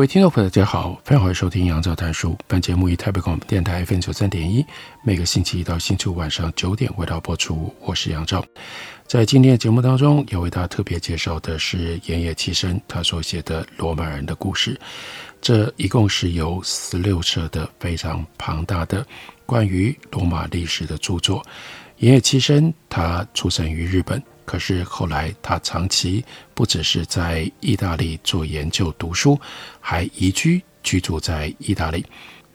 各位听众朋友，大家好，欢迎收听杨照谈书。本节目以台北广播电台 FM 九三点一，每个星期一到星期五晚上九点为大家播出。我是杨照。在今天的节目当中，要为大家特别介绍的是盐野七生他所写的《罗马人的故事》。这一共是由十六册的非常庞大的关于罗马历史的著作。爷爷七生他出生于日本。可是后来，他长期不只是在意大利做研究、读书，还移居居住在意大利。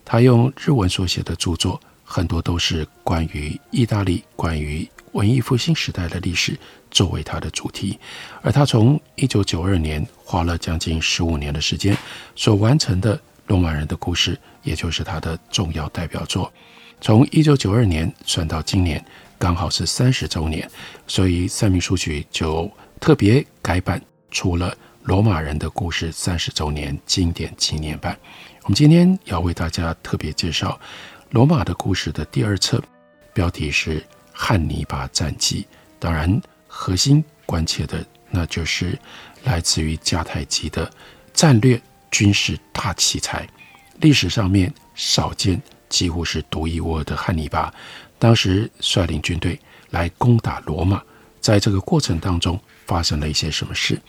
他用日文所写的著作，很多都是关于意大利、关于文艺复兴时代的历史作为他的主题。而他从一九九二年花了将近十五年的时间所完成的《罗马人的故事》，也就是他的重要代表作。从一九九二年算到今年。刚好是三十周年，所以三民书局就特别改版出了《罗马人的故事》三十周年经典纪念版。我们今天要为大家特别介绍《罗马的故事》的第二册，标题是《汉尼拔战记》。当然，核心关切的那就是来自于迦太基的战略军事大奇才，历史上面少见，几乎是独一无二的汉尼拔。当时率领军队来攻打罗马，在这个过程当中发生了一些什么事？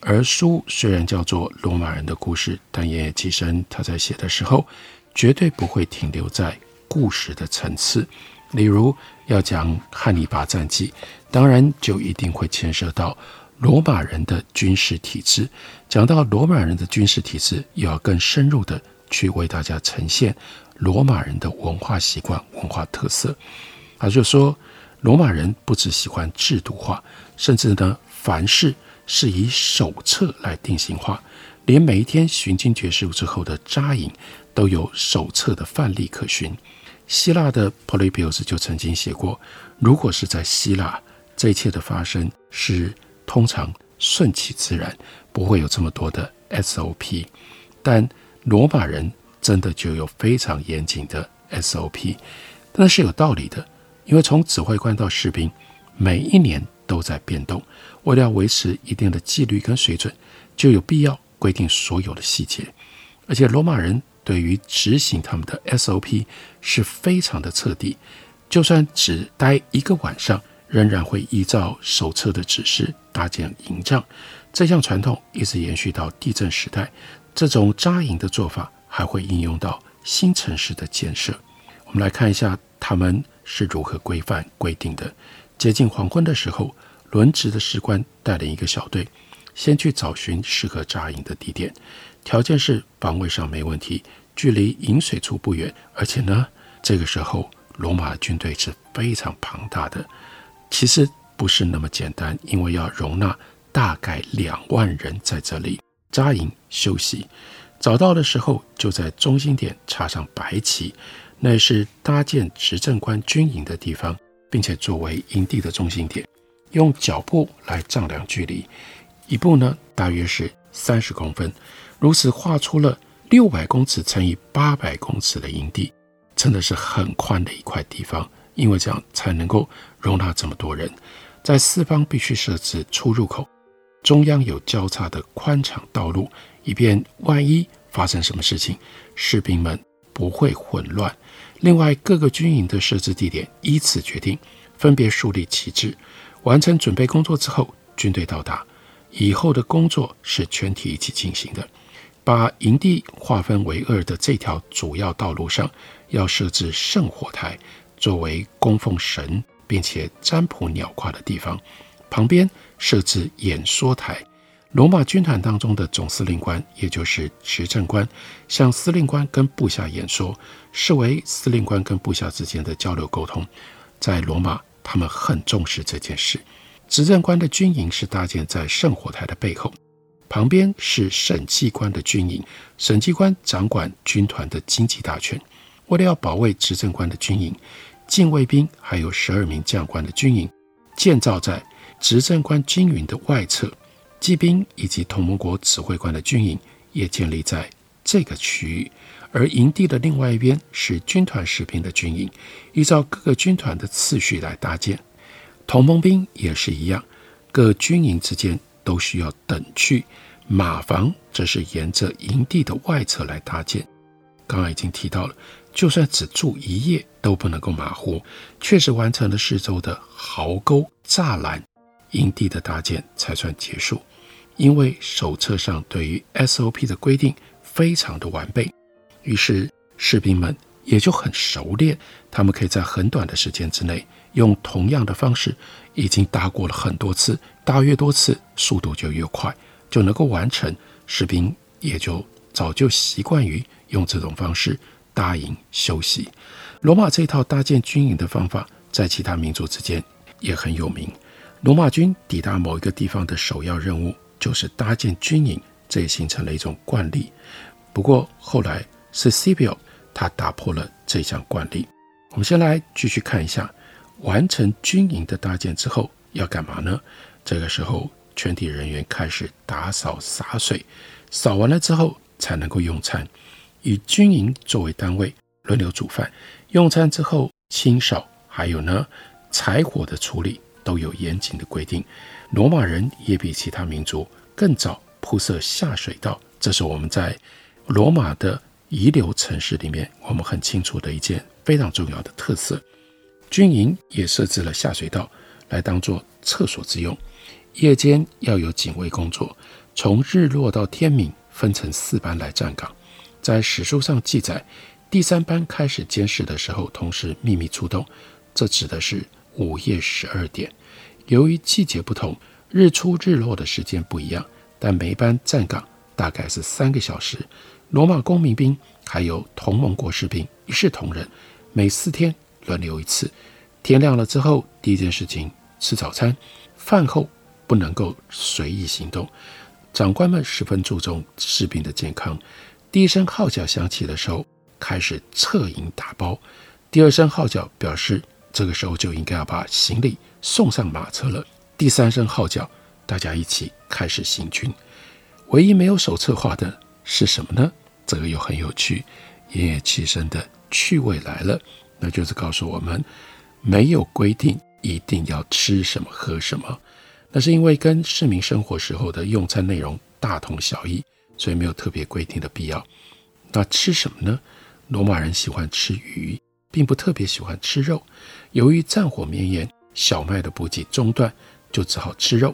而书虽然叫做《罗马人的故事》，但也其实他在写的时候，绝对不会停留在故事的层次。例如要讲汉尼拔战记，当然就一定会牵涉到罗马人的军事体制。讲到罗马人的军事体制，又要更深入的去为大家呈现。罗马人的文化习惯、文化特色，他就说，罗马人不只喜欢制度化，甚至呢，凡事是以手册来定型化，连每一天巡经结束之后的扎营，都有手册的范例可循。希腊的 Polybius 就曾经写过，如果是在希腊，这一切的发生是通常顺其自然，不会有这么多的 SOP，但罗马人。真的就有非常严谨的 SOP，那是有道理的，因为从指挥官到士兵，每一年都在变动，为了维持一定的纪律跟水准，就有必要规定所有的细节。而且罗马人对于执行他们的 SOP 是非常的彻底，就算只待一个晚上，仍然会依照手册的指示搭建营帐。这项传统一直延续到地震时代，这种扎营的做法。还会应用到新城市的建设。我们来看一下他们是如何规范规定的。接近黄昏的时候，轮值的士官带领一个小队，先去找寻适合扎营的地点。条件是防卫上没问题，距离饮水处不远。而且呢，这个时候罗马的军队是非常庞大的，其实不是那么简单，因为要容纳大概两万人在这里扎营休息。找到的时候，就在中心点插上白旗，那是搭建执政官军营的地方，并且作为营地的中心点，用脚步来丈量距离，一步呢大约是三十公分，如此画出了六百公尺乘以八百公尺的营地，真的是很宽的一块地方，因为这样才能够容纳这么多人，在四方必须设置出入口，中央有交叉的宽敞道路。以便万一发生什么事情，士兵们不会混乱。另外，各个军营的设置地点依次决定，分别树立旗帜。完成准备工作之后，军队到达以后的工作是全体一起进行的。把营地划分为二的这条主要道路上，要设置圣火台，作为供奉神并且占卜鸟卦的地方。旁边设置演说台。罗马军团当中的总司令官，也就是执政官，向司令官跟部下演说，视为司令官跟部下之间的交流沟通。在罗马，他们很重视这件事。执政官的军营是搭建在圣火台的背后，旁边是审计官的军营，审计官掌管军团的经济大权。为了要保卫执政官的军营，禁卫兵还有十二名将官的军营建造在执政官军营的外侧，骑兵以及同盟国指挥官的军营也建立在这个区域。而营地的另外一边是军团士兵的军营，依照各个军团的次序来搭建。同盟兵也是一样，各军营之间都需要等距。马房则是沿着营地的外侧来搭建。刚刚已经提到了，就算只住一夜都不能够马虎，确实完成了四周的壕沟栅栏，营地的搭建才算结束。因为手册上对于 SOP 的规定非常的完备。于是士兵们也就很熟练，他们可以在很短的时间之内，用同样的方式，已经搭过了很多次，搭越多次，速度就越快，就能够完成。士兵也就早就习惯于用这种方式搭营休息。罗马这套搭建军营的方法，在其他民族之间也很有名。罗马军抵达某一个地方的首要任务就是搭建军营，这也形成了一种惯例。不过后来，是 Scipio，他打破了这项惯例。我们先来继续看一下，完成军营的搭建之后要干嘛呢？这个时候，全体人员开始打扫洒水，扫完了之后才能够用餐。以军营作为单位，轮流煮饭。用餐之后清扫，还有呢，柴火的处理都有严谨的规定。罗马人也比其他民族更早铺设下水道，这是我们在罗马的。遗留城市里面，我们很清楚的一件非常重要的特色，军营也设置了下水道来当做厕所之用。夜间要有警卫工作，从日落到天明分成四班来站岗。在史书上记载，第三班开始监视的时候，同时秘密出动，这指的是午夜十二点。由于季节不同，日出日落的时间不一样，但每班站岗大概是三个小时。罗马公民兵还有同盟国士兵一视同仁，每四天轮流一次。天亮了之后，第一件事情吃早餐，饭后不能够随意行动。长官们十分注重士兵的健康。第一声号角响起的时候，开始撤营打包。第二声号角表示这个时候就应该要把行李送上马车了。第三声号角，大家一起开始行军。唯一没有手册化的是什么呢？这个又很有趣，奄奄其声的趣味来了，那就是告诉我们，没有规定一定要吃什么喝什么，那是因为跟市民生活时候的用餐内容大同小异，所以没有特别规定的必要。那吃什么呢？罗马人喜欢吃鱼，并不特别喜欢吃肉。由于战火绵延，小麦的补给中断，就只好吃肉。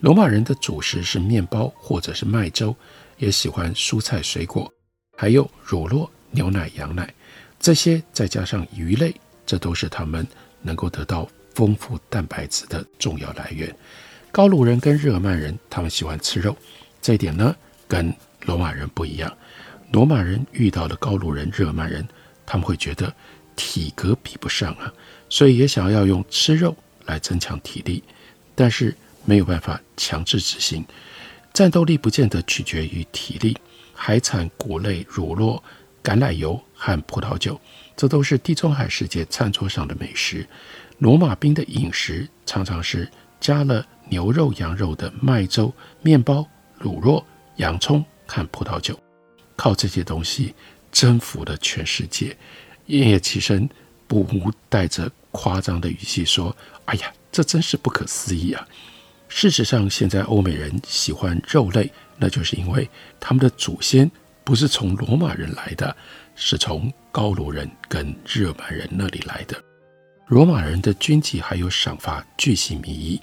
罗马人的主食是面包或者是麦粥，也喜欢蔬菜水果。还有乳酪、牛奶、羊奶，这些再加上鱼类，这都是他们能够得到丰富蛋白质的重要来源。高卢人跟日耳曼人，他们喜欢吃肉，这一点呢，跟罗马人不一样。罗马人遇到了高卢人、日耳曼人，他们会觉得体格比不上啊，所以也想要用吃肉来增强体力，但是没有办法强制执行。战斗力不见得取决于体力。海产、谷类、乳酪、橄榄油和葡萄酒，这都是地中海世界餐桌上的美食。罗马兵的饮食常常是加了牛肉、羊肉的麦粥、面包、乳酪、洋葱和葡萄酒，靠这些东西征服了全世界。夜夜起身，不无带着夸张的语气说：“哎呀，这真是不可思议啊！”事实上，现在欧美人喜欢肉类。那就是因为他们的祖先不是从罗马人来的，是从高卢人跟日耳曼人那里来的。罗马人的军纪还有赏罚巨细靡遗，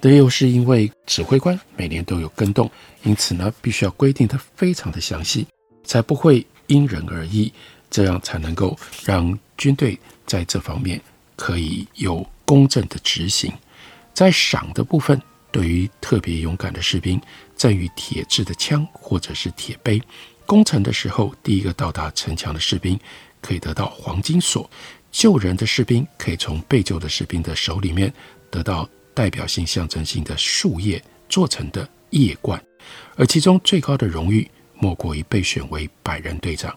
这又是因为指挥官每年都有更动，因此呢，必须要规定得非常的详细，才不会因人而异，这样才能够让军队在这方面可以有公正的执行。在赏的部分，对于特别勇敢的士兵，赠予铁制的枪或者是铁杯。攻城的时候，第一个到达城墙的士兵可以得到黄金锁；救人的士兵可以从被救的士兵的手里面得到代表性、象征性的树叶做成的叶冠，而其中最高的荣誉莫过于被选为百人队长。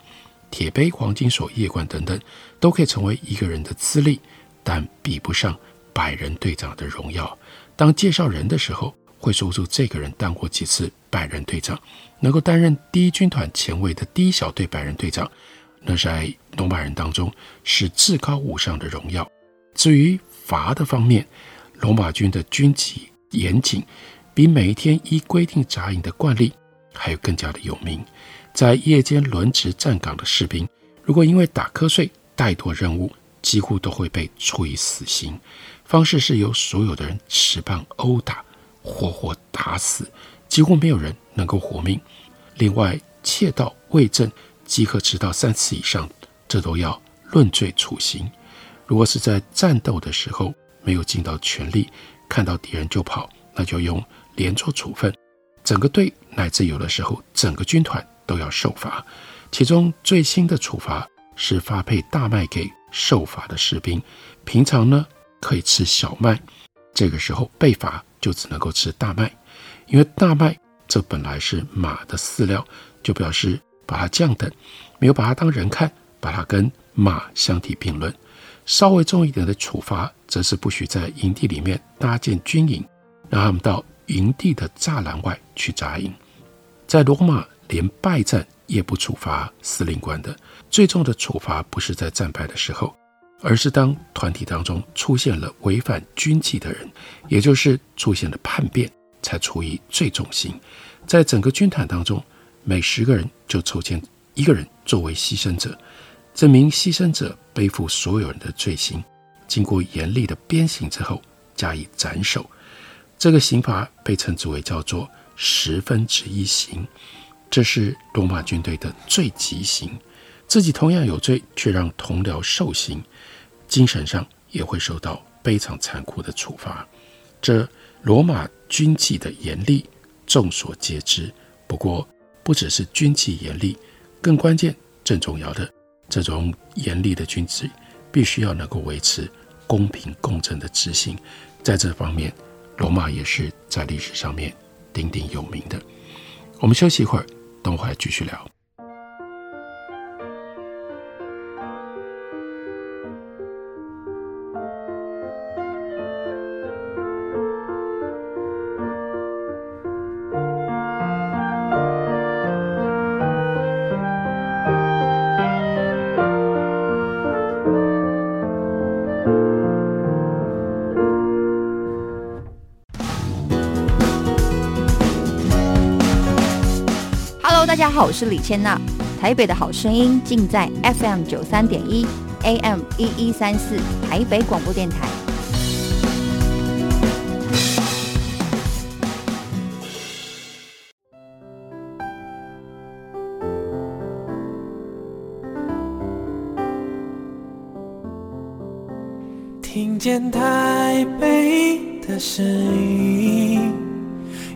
铁杯、黄金锁、叶冠等等，都可以成为一个人的资历，但比不上百人队长的荣耀。当介绍人的时候，会说出这个人当过几次百人队长，能够担任第一军团前卫的第一小队百人队长，那在罗马人当中是至高无上的荣耀。至于罚的方面，罗马军的军纪严谨，比每一天依规定扎营的惯例还有更加的有名。在夜间轮值站岗的士兵，如果因为打瞌睡、怠惰任务，几乎都会被处以死刑。方式是由所有的人持棒殴打，活活打死，几乎没有人能够活命。另外，窃盗、伪证、集合迟到三次以上，这都要论罪处刑。如果是在战斗的时候没有尽到全力，看到敌人就跑，那就用连坐处分。整个队乃至有的时候整个军团。都要受罚，其中最新的处罚是发配大麦给受罚的士兵。平常呢可以吃小麦，这个时候被罚就只能够吃大麦，因为大麦这本来是马的饲料，就表示把它降等，没有把它当人看，把它跟马相提并论。稍微重一点的处罚，则是不许在营地里面搭建军营，让他们到营地的栅栏外去扎营。在罗马。连败战也不处罚司令官的，最重的处罚不是在战败的时候，而是当团体当中出现了违反军纪的人，也就是出现了叛变，才处以最重刑。在整个军团当中，每十个人就抽签一个人作为牺牲者，这名牺牲者背负所有人的罪行，经过严厉的鞭刑之后加以斩首。这个刑罚被称之为叫做十分之一刑。这是罗马军队的最极刑，自己同样有罪，却让同僚受刑，精神上也会受到非常残酷的处罚。这罗马军纪的严厉，众所皆知。不过，不只是军纪严厉，更关键、更重要的，这种严厉的军纪必须要能够维持公平公正的执行。在这方面，罗马也是在历史上面鼎鼎有名的。我们休息一会儿。等会继续聊。大家好，我是李千娜。台北的好声音尽在 FM 九三点一，AM 一一三四，台北广播电台。听见台北的声音。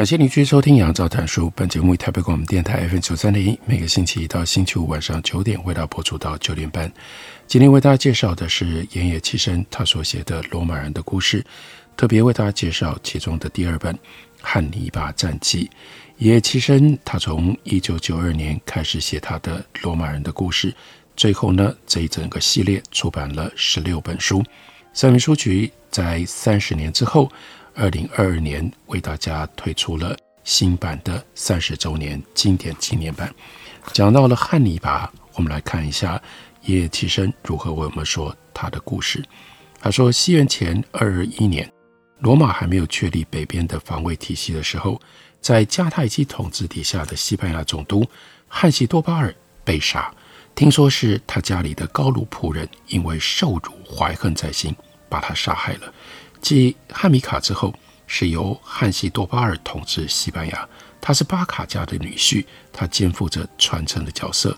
感谢您继续收听《杨照谈书》。本节目以台北广播电台 FM 九三点一，每个星期一到星期五晚上九点，为大家播出到九点半。今天为大家介绍的是盐野七生他所写的《罗马人的故事》，特别为大家介绍其中的第二本《汉尼拔战记》。盐野七生他从一九九二年开始写他的《罗马人的故事》，最后呢，这一整个系列出版了十六本书。三民书局在三十年之后。二零二二年为大家推出了新版的三十周年经典纪念版，讲到了汉尼拔。我们来看一下盐野七生如何为我们说他的故事。他说，西元前二二一年，罗马还没有确立北边的防卫体系的时候，在迦太基统治底下的西班牙总督汉西多巴尔被杀，听说是他家里的高卢仆人因为受辱怀恨在心，把他杀害了。继汉米卡之后，是由汉西多巴尔统治西班牙。他是巴卡家的女婿，他肩负着传承的角色。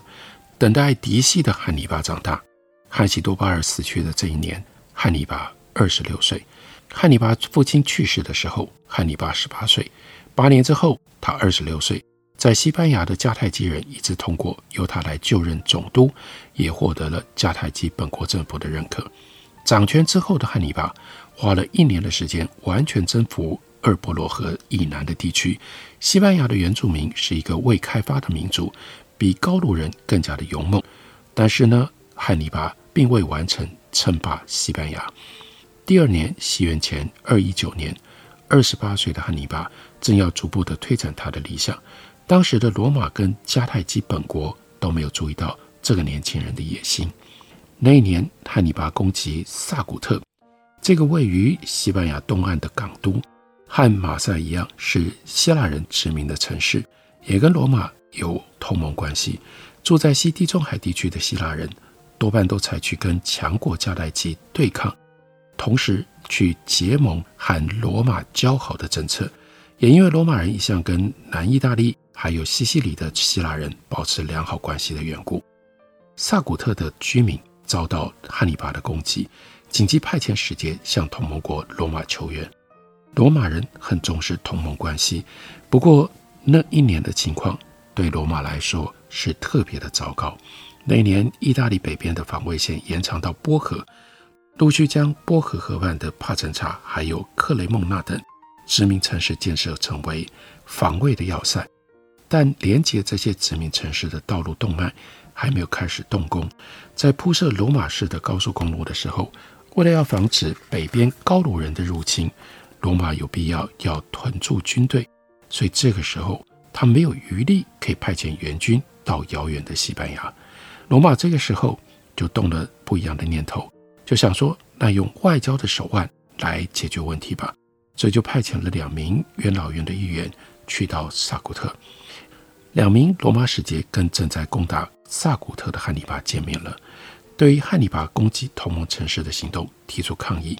等待嫡系的汉尼拔长大。汉西多巴尔死去的这一年，汉尼拔二十六岁。汉尼拔父亲去世的时候，汉尼拔十八岁。八年之后，他二十六岁。在西班牙的迦太基人一致通过由他来就任总督，也获得了迦太基本国政府的认可。掌权之后的汉尼拔花了一年的时间，完全征服厄波罗河以南的地区。西班牙的原住民是一个未开发的民族，比高卢人更加的勇猛。但是呢，汉尼拔并未完成称霸西班牙。第二年，西元前二一九年，二十八岁的汉尼拔正要逐步的推展他的理想。当时的罗马跟迦太基本国都没有注意到这个年轻人的野心。那一年，汉尼拔攻击萨古特，这个位于西班牙东岸的港都，和马赛一样是希腊人殖民的城市，也跟罗马有同盟关系。住在西地中海地区的希腊人多半都采取跟强国迦太基对抗，同时去结盟和罗马交好的政策。也因为罗马人一向跟南意大利还有西西里的希腊人保持良好关系的缘故，萨古特的居民遭到汉尼拔的攻击，紧急派遣使节向同盟国罗马求援。罗马人很重视同盟关系，不过那一年的情况对罗马来说是特别的糟糕。那一年，意大利北边的防卫线延长到波河，陆续将波河河畔的帕城查还有克雷蒙纳等殖民城市建设成为防卫的要塞。但连接这些殖民城市的道路动脉还没有开始动工，在铺设罗马式的高速公路的时候，为了要防止北边高卢人的入侵，罗马有必要要屯驻军队，所以这个时候他没有余力可以派遣援军到遥远的西班牙。罗马这个时候就动了不一样的念头，就想说，那用外交的手腕来解决问题吧，所以就派遣了两名元老院的议员去到萨古特。两名罗马使节跟正在攻打萨古特的汉尼拔见面了，对于汉尼拔攻击同盟城市的行动提出抗议，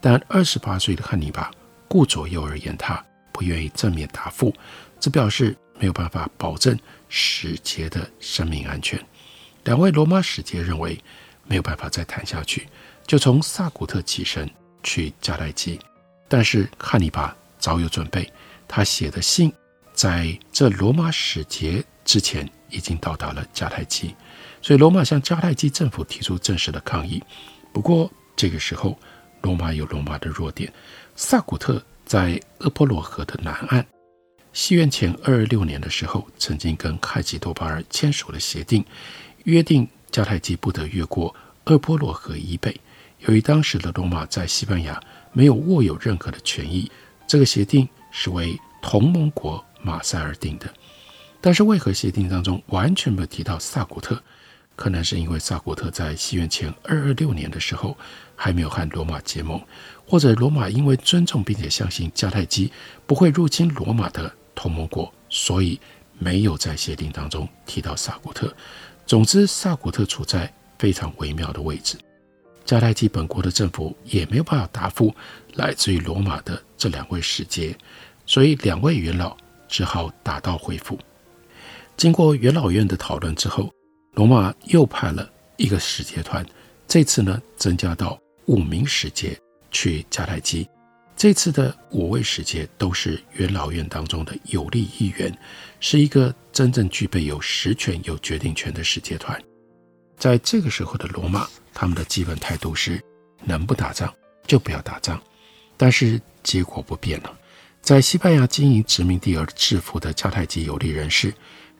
但二十八岁的汉尼拔顾左右而言他，不愿意正面答复，这表示没有办法保证使节的生命安全。两位罗马使节认为没有办法再谈下去，就从萨古特起身去迦太基，但是汉尼拔早有准备，他写的信。在这罗马使节之前，已经到达了迦太基，所以罗马向迦太基政府提出正式的抗议。不过这个时候，罗马有罗马的弱点。萨古特在厄波罗河的南岸，西元前二六年的时候，曾经跟汉西多巴尔签署了协定，约定迦太基不得越过厄波罗河以北。由于当时的罗马在西班牙没有握有任何的权益，这个协定是为同盟国。马赛尔定的，但是为何协定当中完全没有提到萨古特？可能是因为萨古特在西元前二二六年的时候还没有和罗马结盟，或者罗马因为尊重并且相信迦太基不会入侵罗马的同盟国，所以没有在协定当中提到萨古特。总之，萨古特处在非常微妙的位置，迦太基本国的政府也没有办法答复来自于罗马的这两位使节，所以两位元老。只好打道回府。经过元老院的讨论之后，罗马又派了一个使节团，这次呢增加到五名使节去迦太基。这次的五位使节都是元老院当中的有力议员，是一个真正具备有实权、有决定权的使节团。在这个时候的罗马，他们的基本态度是：能不打仗就不要打仗。但是结果不变了。在西班牙经营殖民地而致富的迦太基有力人士，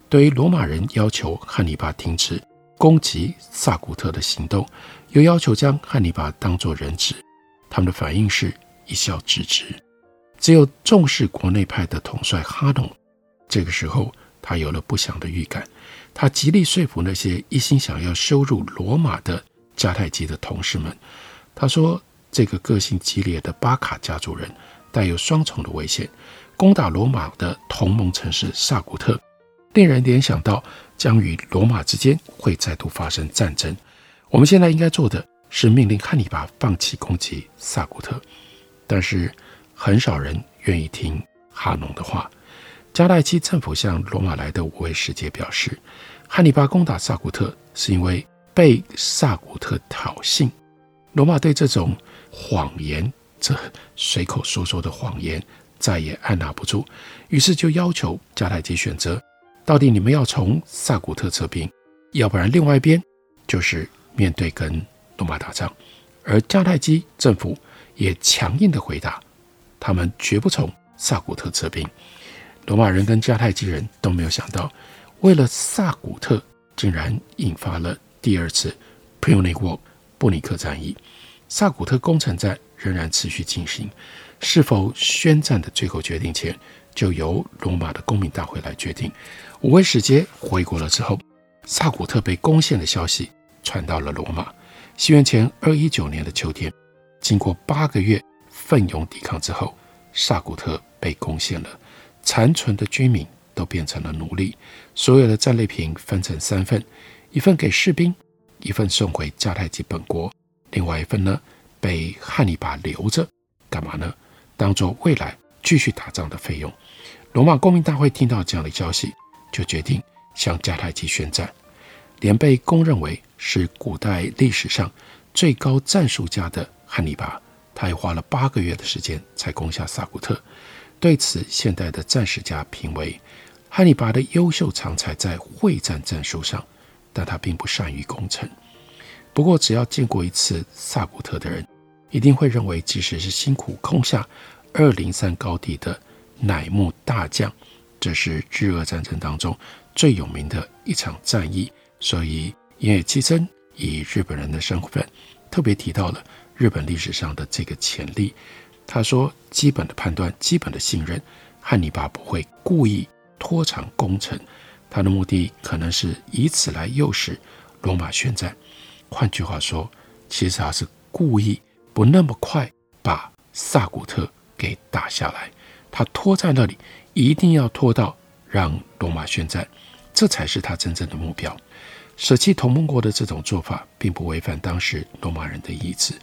对于罗马人要求汉尼拔停止攻击萨古特的行动，又要求将汉尼拔当作人质，他们的反应是一笑置之。只有重视国内派的统帅哈农，这个时候他有了不祥的预感，他极力说服那些一心想要羞辱罗马的迦太基的同事们。他说：“这个个性激烈的巴卡家族人。”带有双重的危险，攻打罗马的同盟城市萨古特，令人联想到将与罗马之间会再度发生战争。我们现在应该做的是命令汉尼拔放弃攻击萨古特，但是很少人愿意听哈农的话。迦太基政府向罗马来的五位使节表示，汉尼拔攻打萨古特是因为被萨古特挑衅。罗马对这种谎言，这随口说说的谎言，再也按捺不住，于是就要求迦太基选择：到底你们要从萨古特撤兵，要不然另外一边就是面对跟罗马打仗。而迦太基政府也强硬地回答：他们绝不从萨古特撤兵。罗马人跟迦太基人都没有想到，为了萨古特，竟然引发了第二次 Punic War。布尼克战役，萨古特攻城战仍然持续进行。是否宣战的最后决定权，就由罗马的公民大会来决定。五位使节回国了之后，萨古特被攻陷的消息传到了罗马。西元前二一九年的秋天，经过八个月奋勇抵抗之后，萨古特被攻陷了。残存的居民都变成了奴隶，所有的战利品分成三份，一份给士兵。一份送回迦太基本国，另外一份呢，被汉尼拔留着，干嘛呢？当做未来继续打仗的费用。罗马公民大会听到这样的消息，就决定向迦太基宣战。连被公认为是古代历史上最高战术家的汉尼拔，他也花了八个月的时间才攻下萨古特。对此，现代的战史家评为，汉尼拔的优秀长才在会战战术上。但他并不善于攻城。不过，只要见过一次萨古特的人，一定会认为，即使是辛苦攻下二零三高地的乃木大将，这是日俄战争当中最有名的一场战役。所以，岩野七曾以日本人的身份，特别提到了日本历史上的这个潜力。他说：“基本的判断，基本的信任，汉尼拔不会故意拖长攻城。”他的目的可能是以此来诱使罗马宣战。换句话说，其实他是故意不那么快把萨古特给打下来。他拖在那里，一定要拖到让罗马宣战，这才是他真正的目标。舍弃同盟国的这种做法，并不违反当时罗马人的意志。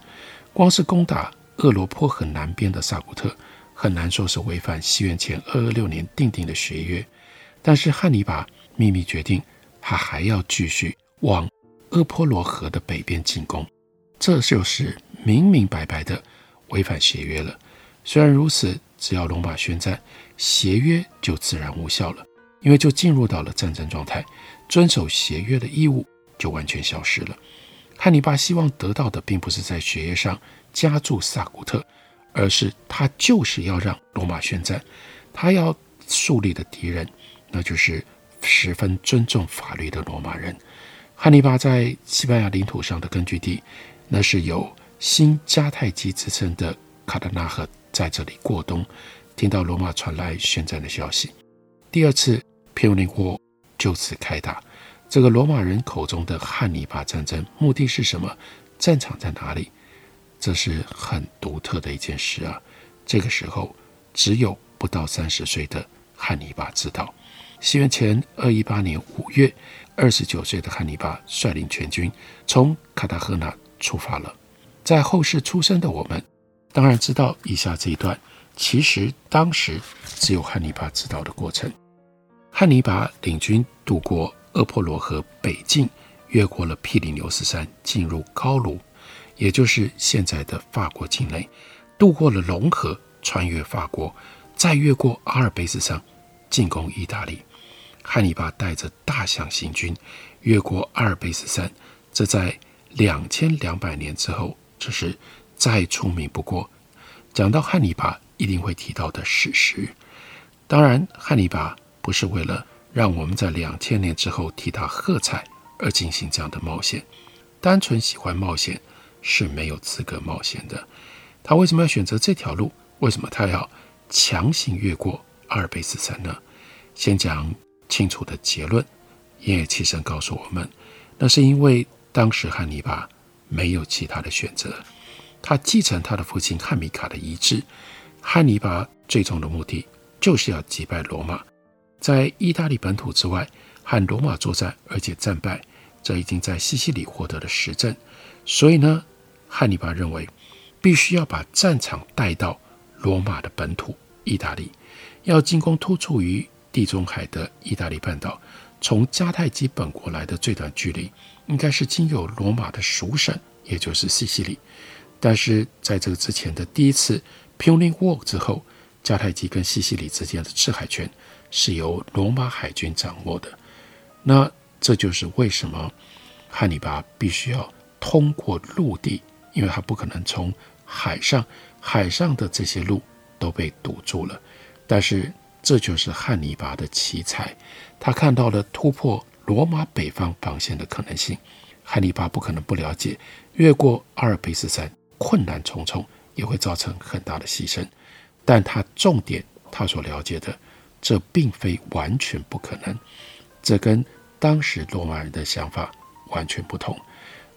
光是攻打厄罗坡河南边的萨古特，很难说是违反西元前二二六年订定的学约。但是汉尼拔。秘密决定，他还要继续往厄坡罗河的北边进攻，这就是明明白白的违反协约了。虽然如此，只要罗马宣战，协约就自然无效了，因为就进入到了战争状态，遵守协约的义务就完全消失了。汉尼拔希望得到的，并不是在学业上加注萨古特，而是他就是要让罗马宣战，他要树立的敌人，那就是。十分尊重法律的罗马人，汉尼拔在西班牙领土上的根据地，那是有新迦太基之称的卡塔纳河，在这里过冬。听到罗马传来宣战的消息，第二次 Punic War 就此开打。这个罗马人口中的汉尼拔战争目的是什么？战场在哪里？这是很独特的一件事啊！这个时候，只有不到三十岁的汉尼拔知道。西元前二一八年五月，二十九岁的汉尼拔率领全军从卡塔赫纳出发了。在后世出生的我们，当然知道以下这一段，其实当时只有汉尼拔知道的过程。汉尼拔领军渡过厄坡罗河北进，越过了庇里牛斯山，进入高卢，也就是现在的法国境内，渡过了龙河，穿越法国，再越过阿尔卑斯山，进攻意大利。汉尼拔带着大象行军，越过阿尔卑斯山，这在两千两百年之后，这是再出名不过。讲到汉尼拔，一定会提到的史实。当然，汉尼拔不是为了让我们在两千年之后替他喝彩而进行这样的冒险。单纯喜欢冒险是没有资格冒险的。他为什么要选择这条路？为什么他要强行越过阿尔卑斯山呢？先讲。清楚的结论，岩野七生告诉我们，那是因为当时汉尼拔没有其他的选择，他继承他的父亲汉米卡的遗志。汉尼拔最终的目的就是要击败罗马，在意大利本土之外，和罗马作战，而且战败，这已经在西西里获得了实证。所以呢，汉尼拔认为必须要把战场带到罗马的本土意大利，要进攻突出于地中海的意大利半岛。从迦太基本国来的最短距离，应该是经由罗马的属省，也就是西西里。但是在这个之前的第一次 Punic War 之后，迦太基跟西西里之间的制海权是由罗马海军掌握的。那这就是为什么汉尼拔必须要通过陆地，因为他不可能从海上，海上的这些路都被堵住了。但是这就是汉尼拔的奇才。他看到了突破罗马北方防线的可能性。汉尼拔不可能不了解，越过阿尔卑斯山困难重重，也会造成很大的牺牲。但他重点，他所了解的，这并非完全不可能。这跟当时罗马人的想法完全不同。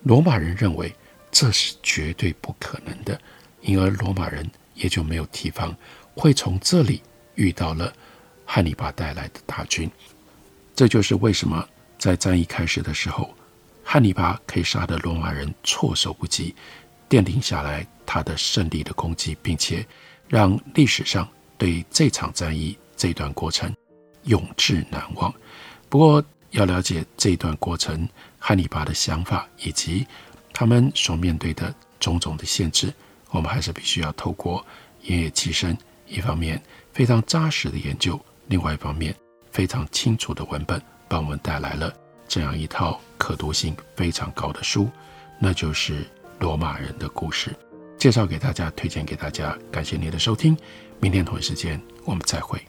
罗马人认为这是绝对不可能的，因而罗马人也就没有提防会从这里遇到了汉尼拔带来的大军。这就是为什么在战役开始的时候，汉尼拔可以杀得罗马人措手不及，奠定下来他的胜利的功绩，并且让历史上对这场战役这段过程永志难忘。不过，要了解这段过程，汉尼拔的想法以及他们所面对的种种的限制，我们还是必须要透过言野其生一方面非常扎实的研究，另外一方面。非常清楚的文本，帮我们带来了这样一套可读性非常高的书，那就是《罗马人的故事》，介绍给大家，推荐给大家。感谢您的收听，明天同一时间我们再会。